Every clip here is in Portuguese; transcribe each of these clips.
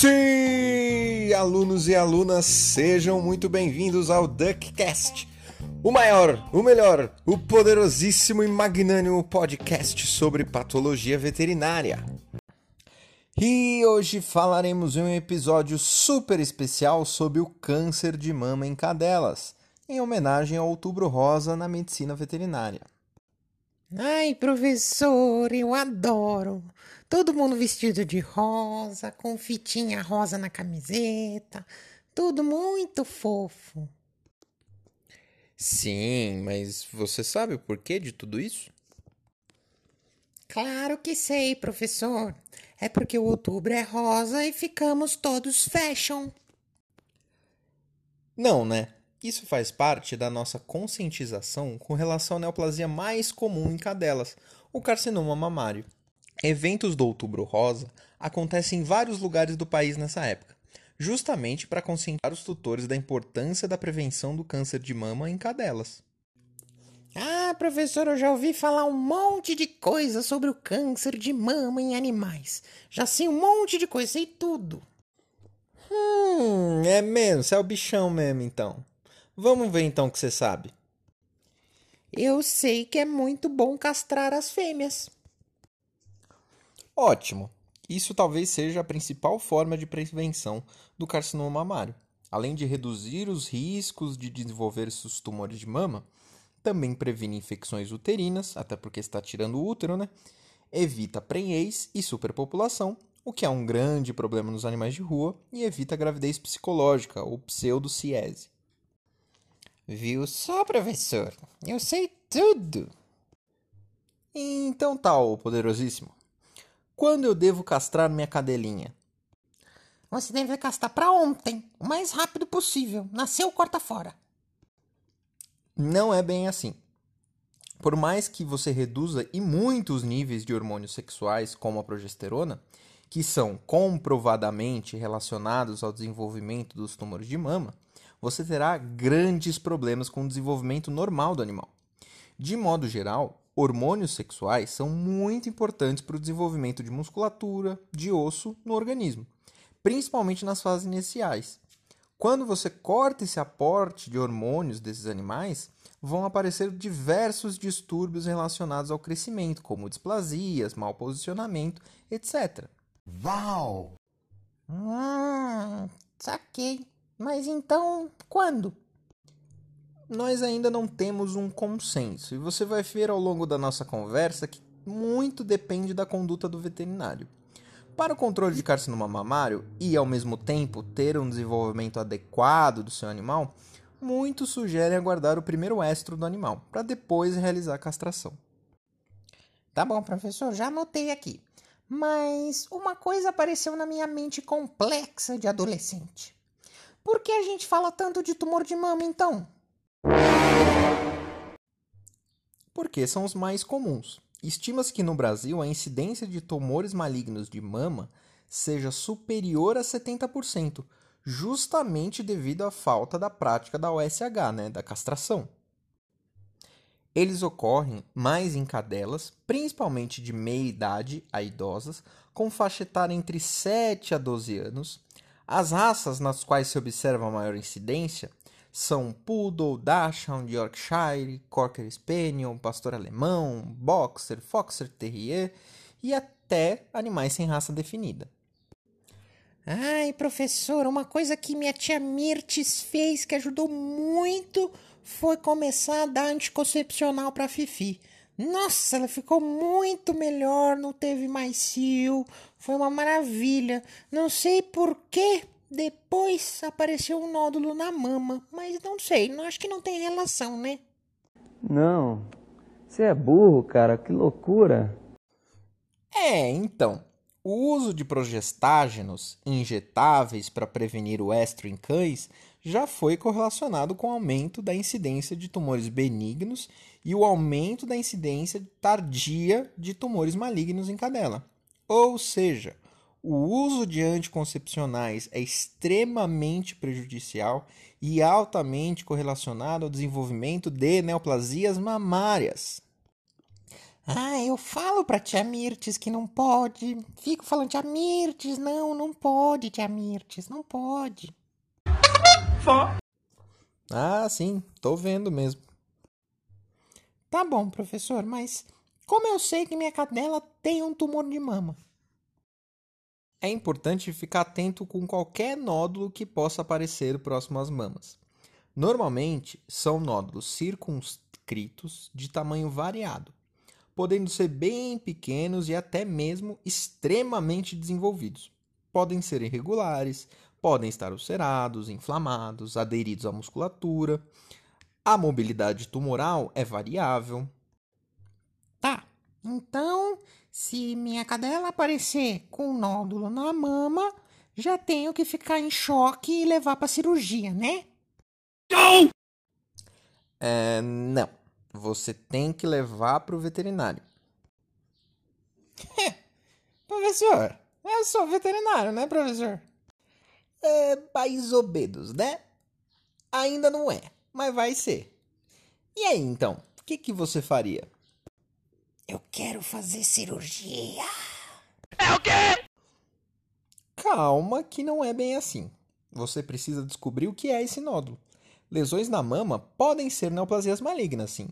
Sim, alunos e alunas, sejam muito bem-vindos ao DuckCast, o maior, o melhor, o poderosíssimo e magnânimo podcast sobre patologia veterinária. E hoje falaremos em um episódio super especial sobre o câncer de mama em cadelas, em homenagem ao Outubro Rosa na medicina veterinária. Ai, professor, eu adoro. Todo mundo vestido de rosa, com fitinha rosa na camiseta. Tudo muito fofo. Sim, mas você sabe o porquê de tudo isso? Claro que sei, professor. É porque o outubro é rosa e ficamos todos fashion. Não, né? Isso faz parte da nossa conscientização com relação à neoplasia mais comum em cadelas, o carcinoma mamário. Eventos do Outubro Rosa acontecem em vários lugares do país nessa época, justamente para conscientizar os tutores da importância da prevenção do câncer de mama em cadelas. Ah, professor, eu já ouvi falar um monte de coisa sobre o câncer de mama em animais. Já sei um monte de coisa, sei tudo. Hum, é mesmo, você é o bichão mesmo então. Vamos ver então o que você sabe. Eu sei que é muito bom castrar as fêmeas. Ótimo! Isso talvez seja a principal forma de prevenção do carcinoma mamário. Além de reduzir os riscos de desenvolver esses tumores de mama, também previne infecções uterinas, até porque está tirando o útero, né? Evita prenhez e superpopulação, o que é um grande problema nos animais de rua, e evita gravidez psicológica ou pseudociese. Viu só, professor? Eu sei tudo. Então tal, tá, poderosíssimo. Quando eu devo castrar minha cadelinha? Você deve castrar para ontem, o mais rápido possível. Nasceu, corta fora. Não é bem assim. Por mais que você reduza e muito os níveis de hormônios sexuais, como a progesterona, que são comprovadamente relacionados ao desenvolvimento dos tumores de mama, você terá grandes problemas com o desenvolvimento normal do animal. De modo geral, hormônios sexuais são muito importantes para o desenvolvimento de musculatura, de osso no organismo, principalmente nas fases iniciais. Quando você corta esse aporte de hormônios desses animais, vão aparecer diversos distúrbios relacionados ao crescimento, como displasias, mau posicionamento, etc. Uau! Hum, saquei. Mas então, quando? Nós ainda não temos um consenso, e você vai ver ao longo da nossa conversa que muito depende da conduta do veterinário. Para o controle de carcinoma mamário e, ao mesmo tempo, ter um desenvolvimento adequado do seu animal, muitos sugerem aguardar o primeiro estro do animal, para depois realizar a castração. Tá bom, professor, já anotei aqui. Mas uma coisa apareceu na minha mente complexa de adolescente. Por que a gente fala tanto de tumor de mama então? Porque são os mais comuns. Estima-se que no Brasil a incidência de tumores malignos de mama seja superior a 70%, justamente devido à falta da prática da OSH, né, da castração. Eles ocorrem mais em cadelas, principalmente de meia idade a idosas, com faixa etária entre 7 a 12 anos, as raças nas quais se observa maior incidência são Poodle, Dachshund, Yorkshire, Cocker Spaniel, Pastor Alemão, Boxer, Foxer Terrier e até animais sem raça definida. Ai, professor, uma coisa que minha tia Mirtes fez que ajudou muito foi começar a dar anticoncepcional para Fifi. Nossa, ela ficou muito melhor, não teve mais cio, foi uma maravilha. Não sei por que depois apareceu um nódulo na mama, mas não sei, não acho que não tem relação, né? Não, você é burro, cara, que loucura. É, então, o uso de progestágenos injetáveis para prevenir o estro em cães já foi correlacionado com o aumento da incidência de tumores benignos e o aumento da incidência tardia de tumores malignos em cadela. Ou seja, o uso de anticoncepcionais é extremamente prejudicial e altamente correlacionado ao desenvolvimento de neoplasias mamárias. Ah, eu falo pra tia Mirtes que não pode. Fico falando, tia Mirtes, não, não pode, tia Mirtes, não pode. Ah, sim, tô vendo mesmo. Tá bom, professor, mas como eu sei que minha cadela tem um tumor de mama? É importante ficar atento com qualquer nódulo que possa aparecer próximo às mamas. Normalmente, são nódulos circunscritos de tamanho variado, podendo ser bem pequenos e até mesmo extremamente desenvolvidos. Podem ser irregulares, podem estar ulcerados, inflamados, aderidos à musculatura. A mobilidade tumoral é variável. Tá, então, se minha cadela aparecer com um nódulo na mama, já tenho que ficar em choque e levar pra cirurgia, né? É, não. Você tem que levar para o veterinário. Professor, eu sou veterinário, né, professor? É, mais ou menos, né? Ainda não é, mas vai ser. E aí, então? O que, que você faria? Eu quero fazer cirurgia. Calma, que não é bem assim. Você precisa descobrir o que é esse nódulo. Lesões na mama podem ser neoplasias malignas, sim,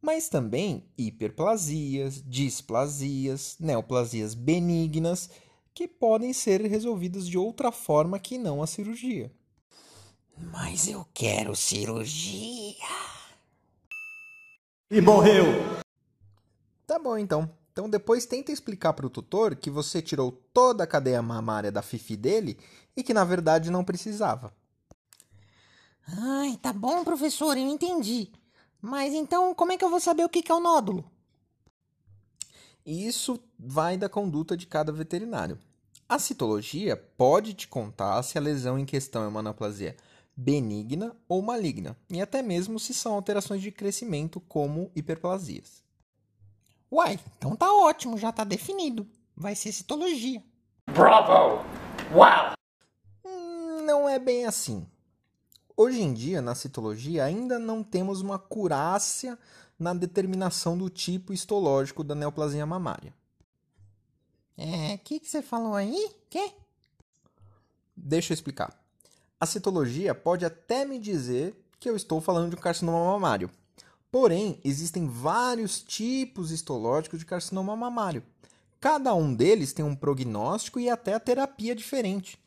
mas também hiperplasias, displasias, neoplasias benignas, que podem ser resolvidas de outra forma que não a cirurgia. Mas eu quero cirurgia. Tá bom, então. Então depois tenta explicar para o tutor que você tirou toda a cadeia mamária da fifi dele e que na verdade não precisava. Ai, tá bom, professor, eu entendi. Mas então, como é que eu vou saber o que é o nódulo? E isso vai da conduta de cada veterinário. A citologia pode te contar se a lesão em questão é uma anaplasia benigna ou maligna, e até mesmo se são alterações de crescimento, como hiperplasias. Uai, então tá ótimo, já tá definido. Vai ser citologia. Hum, Não é bem assim. Hoje em dia, na citologia, ainda não temos uma curácia na determinação do tipo histológico da neoplasia mamária. É, o que que você falou aí? Quê? Deixa eu explicar. A citologia pode até me dizer que eu estou falando de um carcinoma mamário. Porém, existem vários tipos histológicos de carcinoma mamário. Cada um deles tem um prognóstico e até a terapia diferente.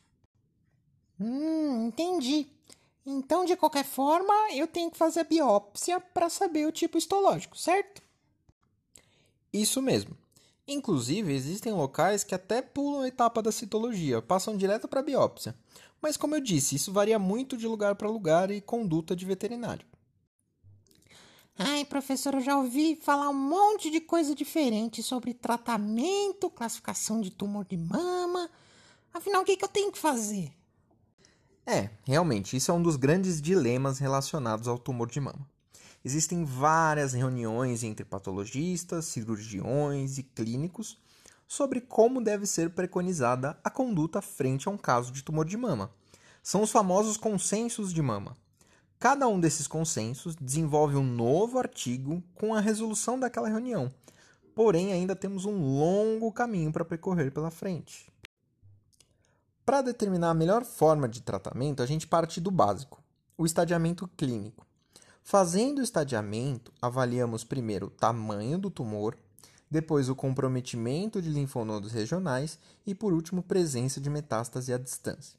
Hum, entendi. Então, de qualquer forma, eu tenho que fazer a biópsia para saber o tipo histológico, certo? Isso mesmo. Inclusive, existem locais que até pulam a etapa da citologia, passam direto para a biópsia. Mas, como eu disse, isso varia muito de lugar para lugar e conduta de veterinário. Ai, professor, eu já ouvi falar um monte de coisa diferente sobre tratamento, classificação de tumor de mama. Afinal, o que, que eu tenho que fazer? É, realmente, isso é um dos grandes dilemas relacionados ao tumor de mama. Existem várias reuniões entre patologistas, cirurgiões e clínicos sobre como deve ser preconizada a conduta frente a um caso de tumor de mama. São os famosos consensos de mama. Cada um desses consensos desenvolve um novo artigo com a resolução daquela reunião. Porém, ainda temos um longo caminho para percorrer pela frente. Para determinar a melhor forma de tratamento, a gente parte do básico, o estadiamento clínico. Fazendo o estadiamento, avaliamos primeiro o tamanho do tumor, depois o comprometimento de linfonodos regionais e, por último, presença de metástase à distância.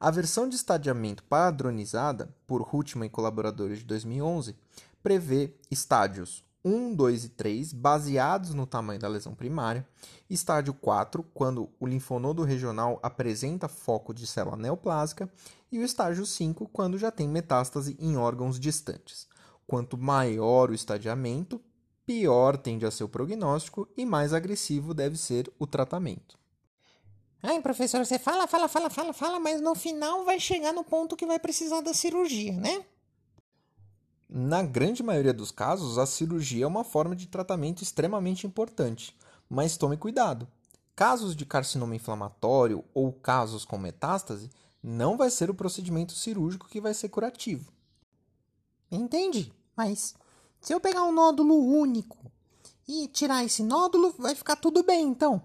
A versão de estadiamento padronizada, por Hutman e colaboradores de 2011, prevê estádios 1, 2 e 3 baseados no tamanho da lesão primária, estádio 4 quando o linfonodo regional apresenta foco de célula neoplásica e o estágio 5 quando já tem metástase em órgãos distantes. Quanto maior o estadiamento, pior tende a ser o prognóstico e mais agressivo deve ser o tratamento. Ai, professor, você fala, fala, fala, fala, fala, mas no final vai chegar no ponto que vai precisar da cirurgia, né? Na grande maioria dos casos, a cirurgia é uma forma de tratamento extremamente importante, mas tome cuidado. Casos de carcinoma inflamatório ou casos com metástase, não vai ser o procedimento cirúrgico que vai ser curativo. Entendi. Mas se eu pegar um nódulo único e tirar esse nódulo, vai ficar tudo bem, então.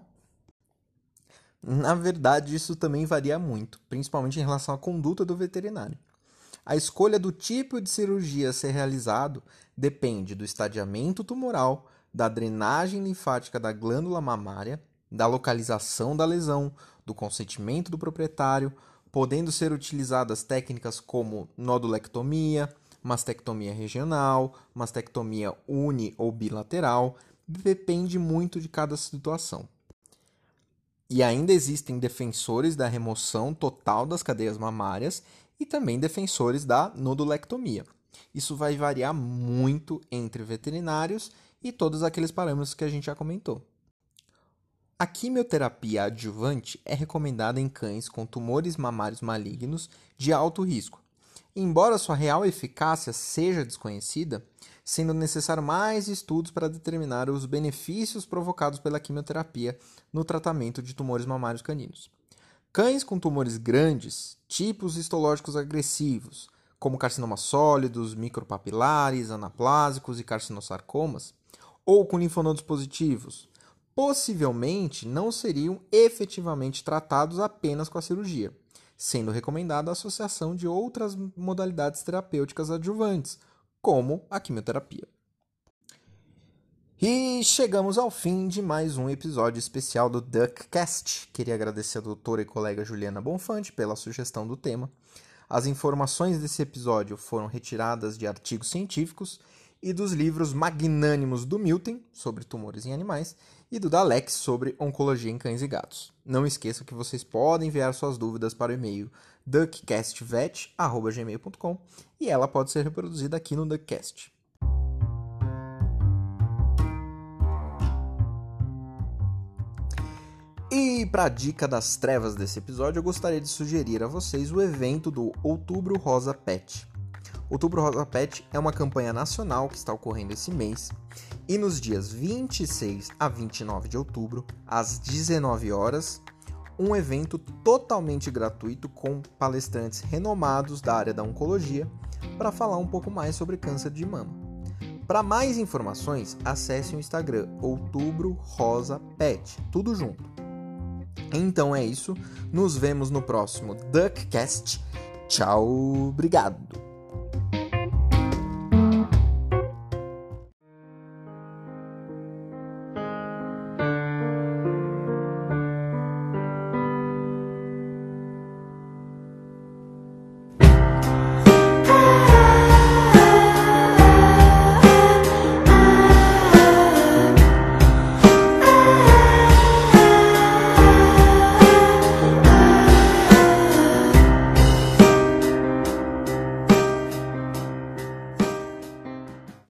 Na verdade, isso também varia muito, principalmente em relação à conduta do veterinário. A escolha do tipo de cirurgia a ser realizado depende do estadiamento tumoral, da drenagem linfática da glândula mamária, da localização da lesão, do consentimento do proprietário, podendo ser utilizadas técnicas como nodulectomia, mastectomia regional, mastectomia uni ou bilateral, depende muito de cada situação. E ainda existem defensores da remoção total das cadeias mamárias e também defensores da nodulectomia. Isso vai variar muito entre veterinários e todos aqueles parâmetros que a gente já comentou. A quimioterapia adjuvante é recomendada em cães com tumores mamários malignos de alto risco. Embora sua real eficácia seja desconhecida, sendo necessário mais estudos para determinar os benefícios provocados pela quimioterapia no tratamento de tumores mamários caninos. Cães com tumores grandes, tipos histológicos agressivos, como carcinomas sólidos, micropapilares, anaplásicos e carcinosarcomas, ou com linfonodos positivos, possivelmente não seriam efetivamente tratados apenas com a cirurgia, sendo recomendada a associação de outras modalidades terapêuticas adjuvantes, como a quimioterapia. E chegamos ao fim de mais um episódio especial do Duckcast. Queria agradecer a doutora e colega Juliana Bonfante pela sugestão do tema. As informações desse episódio foram retiradas de artigos científicos e dos livros magnânimos do Milton, sobre tumores em animais, e do Dalex, sobre oncologia em cães e gatos. Não esqueçam que vocês podem enviar suas dúvidas para o e-mail duckcastvet.gmail.com e ela pode ser reproduzida aqui no Duckcast. E para a dica das trevas desse episódio, eu gostaria de sugerir a vocês o evento do Outubro Rosa Pet. Outubro Rosa Pet é uma campanha nacional que está ocorrendo esse mês e nos dias 26 a 29 de outubro, às 19 horas, um evento totalmente gratuito com palestrantes renomados da área da oncologia para falar um pouco mais sobre câncer de mama. Para mais informações, acesse o Instagram Outubro Rosa Pet, tudo junto. Então é isso, nos vemos no próximo Duckcast. Tchau, obrigado.